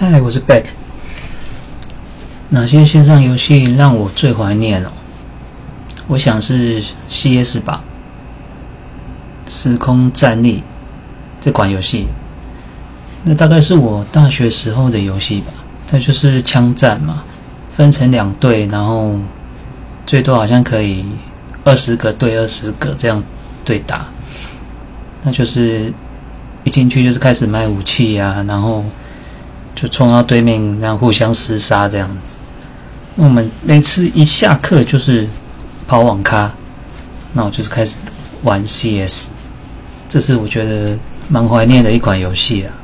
嗨，我是 Beck。哪些线上游戏让我最怀念哦？我想是 CS 吧，《时空战力》这款游戏，那大概是我大学时候的游戏吧。它就是枪战嘛，分成两队，然后最多好像可以二十个对二十个这样对打。那就是一进去就是开始卖武器啊，然后就冲到对面，然后互相厮杀这样子。那我们每次一下课就是跑网咖，那我就是开始玩 CS，这是我觉得蛮怀念的一款游戏啊。